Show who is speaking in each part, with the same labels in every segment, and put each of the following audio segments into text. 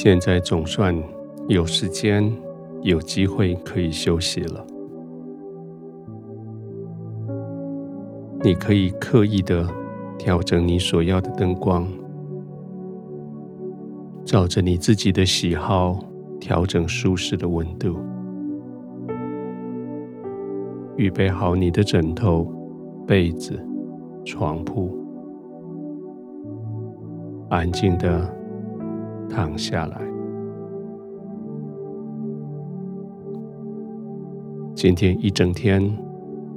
Speaker 1: 现在总算有时间、有机会可以休息了。你可以刻意的调整你所要的灯光，照着你自己的喜好调整舒适的温度，预备好你的枕头、被子、床铺，安静的躺下来。今天一整天。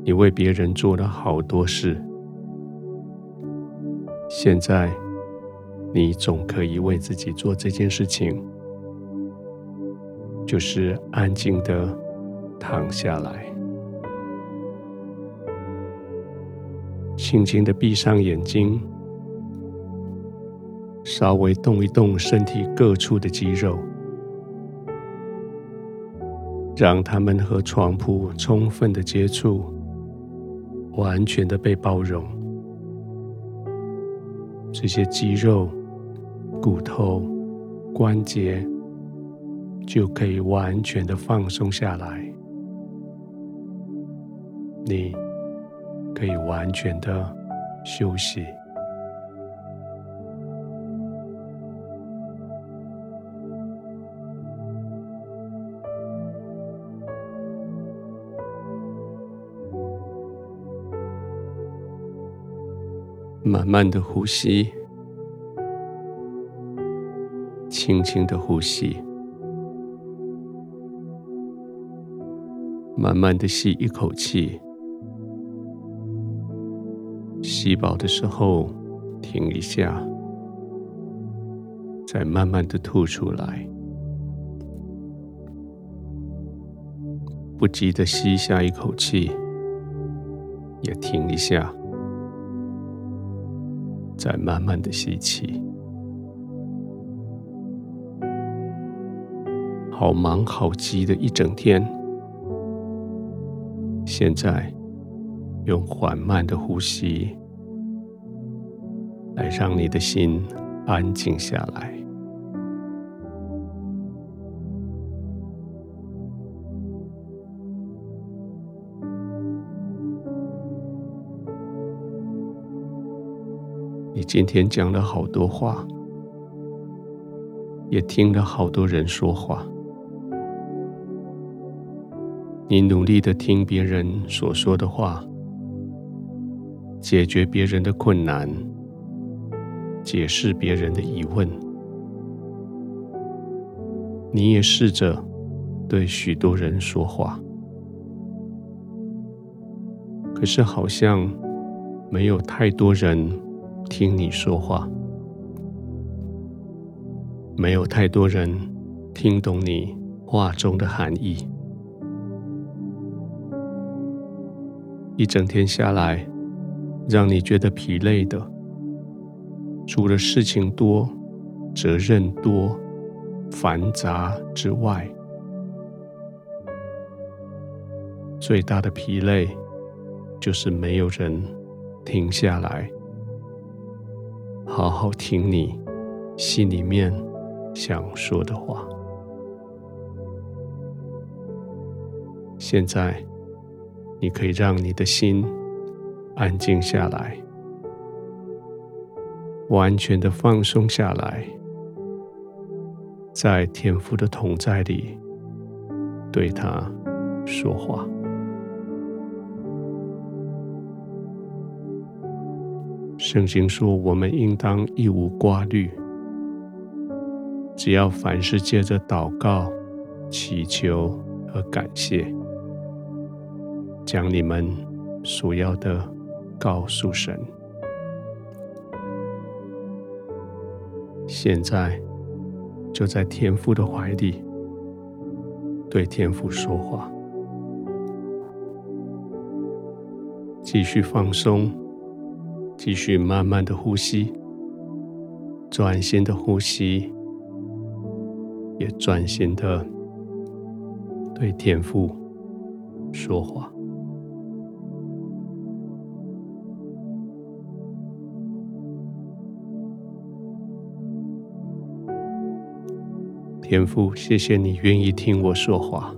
Speaker 1: 你为别人做了好多事，现在你总可以为自己做这件事情，就是安静的躺下来，轻轻的闭上眼睛，稍微动一动身体各处的肌肉，让他们和床铺充分的接触。完全的被包容，这些肌肉、骨头、关节就可以完全的放松下来。你可以完全的休息。慢慢的呼吸，轻轻的呼吸，慢慢的吸一口气，吸饱的时候停一下，再慢慢的吐出来，不急的吸下一口气，也停一下。再慢慢的吸气，好忙好急的一整天，现在用缓慢的呼吸来让你的心安静下来。你今天讲了好多话，也听了好多人说话。你努力的听别人所说的话，解决别人的困难，解释别人的疑问。你也试着对许多人说话，可是好像没有太多人。听你说话，没有太多人听懂你话中的含义。一整天下来，让你觉得疲累的，除了事情多、责任多、繁杂之外，最大的疲累就是没有人停下来。好好听你心里面想说的话。现在，你可以让你的心安静下来，完全的放松下来，在天父的同在里对他说话。圣经说：“我们应当一无挂虑，只要凡事借着祷告、祈求和感谢，将你们所要的告诉神。现在就在天父的怀里，对天父说话，继续放松。”继续慢慢的呼吸，专心的呼吸，也专心的对天父说话。天父，谢谢你愿意听我说话。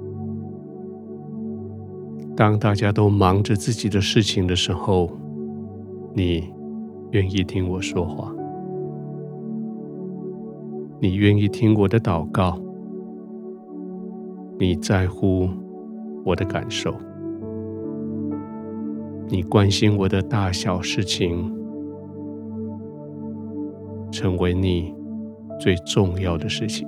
Speaker 1: 当大家都忙着自己的事情的时候，你愿意听我说话。你愿意听我的祷告。你在乎我的感受。你关心我的大小事情，成为你最重要的事情。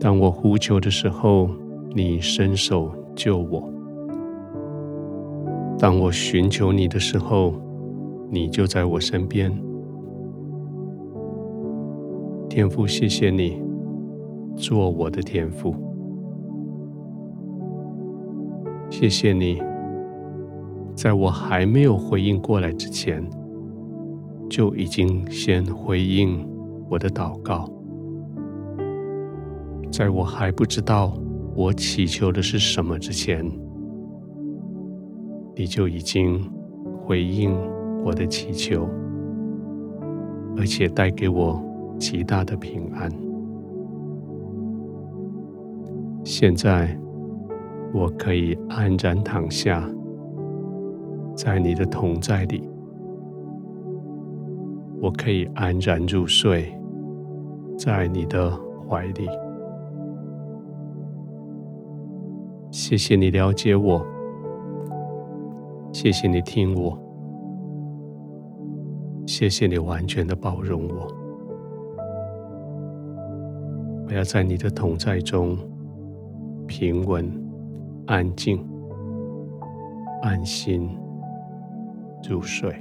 Speaker 1: 当我呼求的时候，你伸手救我；当我寻求你的时候，你就在我身边。天父，谢谢你做我的天父，谢谢你在我还没有回应过来之前，就已经先回应我的祷告。在我还不知道我祈求的是什么之前，你就已经回应我的祈求，而且带给我极大的平安。现在我可以安然躺下，在你的同在里，我可以安然入睡，在你的怀里。谢谢你了解我，谢谢你听我，谢谢你完全的包容我。我要在你的同在中平稳、安静、安心入睡。